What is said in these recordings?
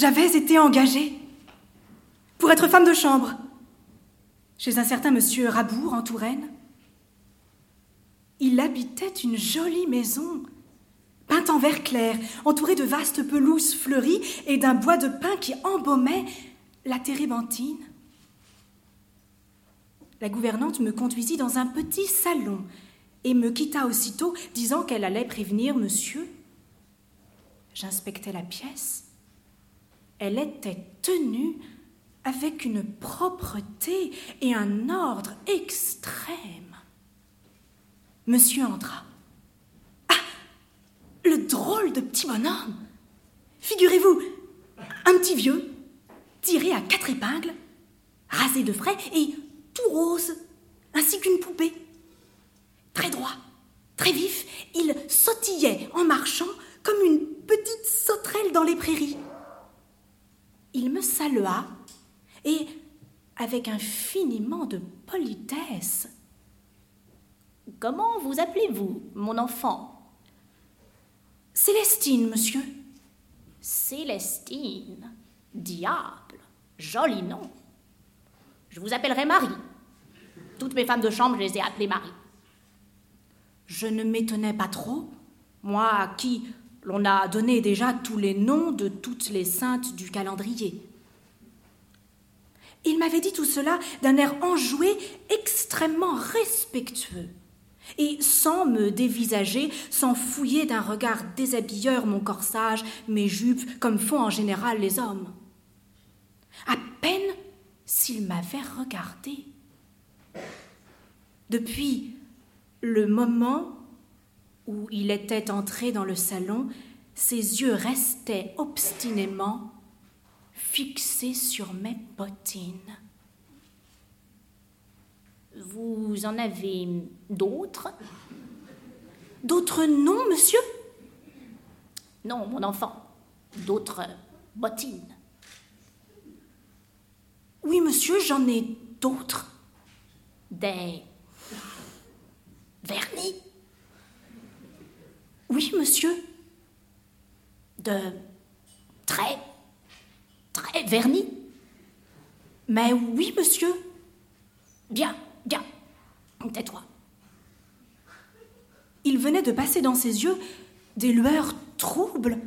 J'avais été engagée pour être femme de chambre chez un certain monsieur Rabour en Touraine. Il habitait une jolie maison, peinte en vert clair, entourée de vastes pelouses fleuries et d'un bois de pin qui embaumait la térébenthine. La gouvernante me conduisit dans un petit salon et me quitta aussitôt, disant qu'elle allait prévenir monsieur. J'inspectais la pièce. Elle était tenue avec une propreté et un ordre extrême. Monsieur entra. Ah Le drôle de petit bonhomme Figurez-vous, un petit vieux, tiré à quatre épingles, rasé de frais et tout rose, ainsi qu'une poupée. Très droit, très vif, il sautillait en marchant comme une petite sauterelle dans les prairies. Il me salua et, avec infiniment de politesse, Comment vous appelez-vous, mon enfant? Célestine, monsieur. Célestine Diable Joli nom. Je vous appellerai Marie. Toutes mes femmes de chambre, je les ai appelées Marie. Je ne m'étonnais pas trop, moi qui l'on a donné déjà tous les noms de toutes les saintes du calendrier. Il m'avait dit tout cela d'un air enjoué, extrêmement respectueux, et sans me dévisager, sans fouiller d'un regard déshabilleur mon corsage, mes jupes, comme font en général les hommes. À peine s'il m'avait regardé. Depuis le moment où il était entré dans le salon, ses yeux restaient obstinément fixés sur mes bottines. Vous en avez d'autres? D'autres noms, monsieur? Non, mon enfant. D'autres bottines. Oui, monsieur, j'en ai d'autres. Des vernis? Oui, monsieur. De très, très vernis Mais oui, monsieur. Bien, bien. Tais-toi. Il venait de passer dans ses yeux des lueurs troubles.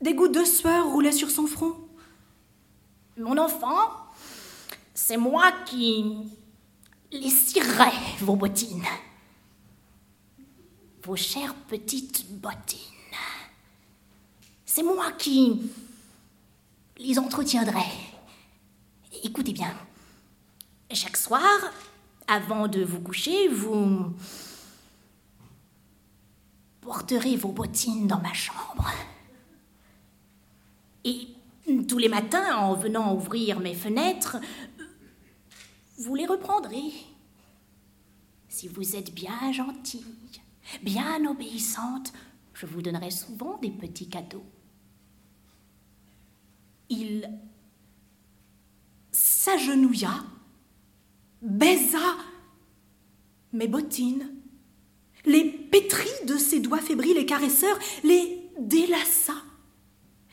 Des gouttes de sueur roulaient sur son front. Mon enfant, c'est moi qui les cirerai, vos bottines. Vos chères petites bottines. C'est moi qui les entretiendrai. Écoutez bien. Chaque soir, avant de vous coucher, vous porterez vos bottines dans ma chambre. Et tous les matins, en venant ouvrir mes fenêtres, vous les reprendrez. Si vous êtes bien gentille, bien obéissante, je vous donnerai souvent des petits cadeaux. Il s'agenouilla, baisa mes bottines, les pétrit de ses doigts fébriles et caresseurs, les délaça.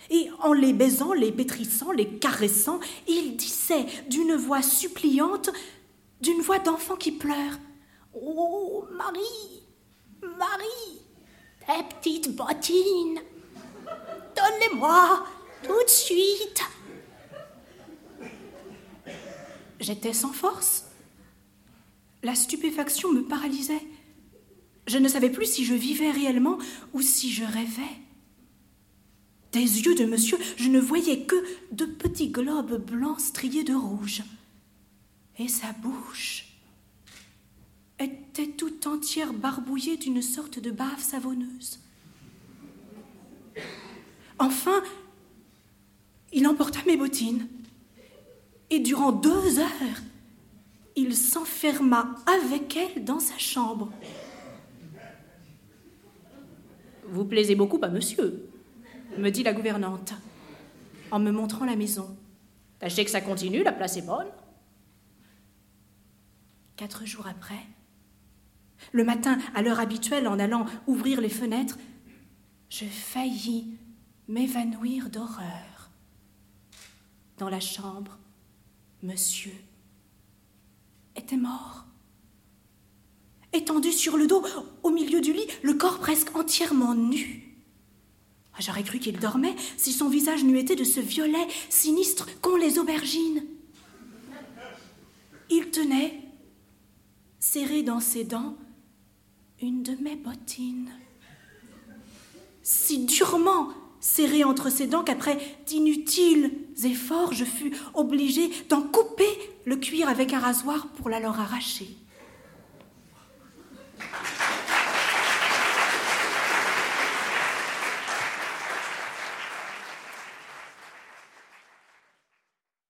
Et en les baisant, les pétrissant, les caressant, il disait d'une voix suppliante, d'une voix d'enfant qui pleure Oh, Marie, Marie, tes petites bottines, donne-les-moi tout de suite. J'étais sans force. La stupéfaction me paralysait. Je ne savais plus si je vivais réellement ou si je rêvais. Des yeux de monsieur, je ne voyais que de petits globes blancs striés de rouge. Et sa bouche était tout entière barbouillée d'une sorte de bave savonneuse. Enfin, il emporta mes bottines, et durant deux heures, il s'enferma avec elles dans sa chambre. Vous plaisez beaucoup à monsieur, me dit la gouvernante, en me montrant la maison. Tâchez que ça continue, la place est bonne. Quatre jours après, le matin, à l'heure habituelle, en allant ouvrir les fenêtres, je faillis m'évanouir d'horreur. dans la chambre, monsieur était mort. Étendu sur le dos, au milieu du lit, le corps presque entièrement nu. Ah, j'aurais cru qu'il dormait si son visage n'eût été de ce violet sinistre qu'ont les aubergines. Il tenait, serré dans ses dents, une de mes bottines. Si durement serré entre ses dents qu'après d'inutiles efforts, je fus obligée d'en couper le cuir avec un rasoir pour la leur arracher.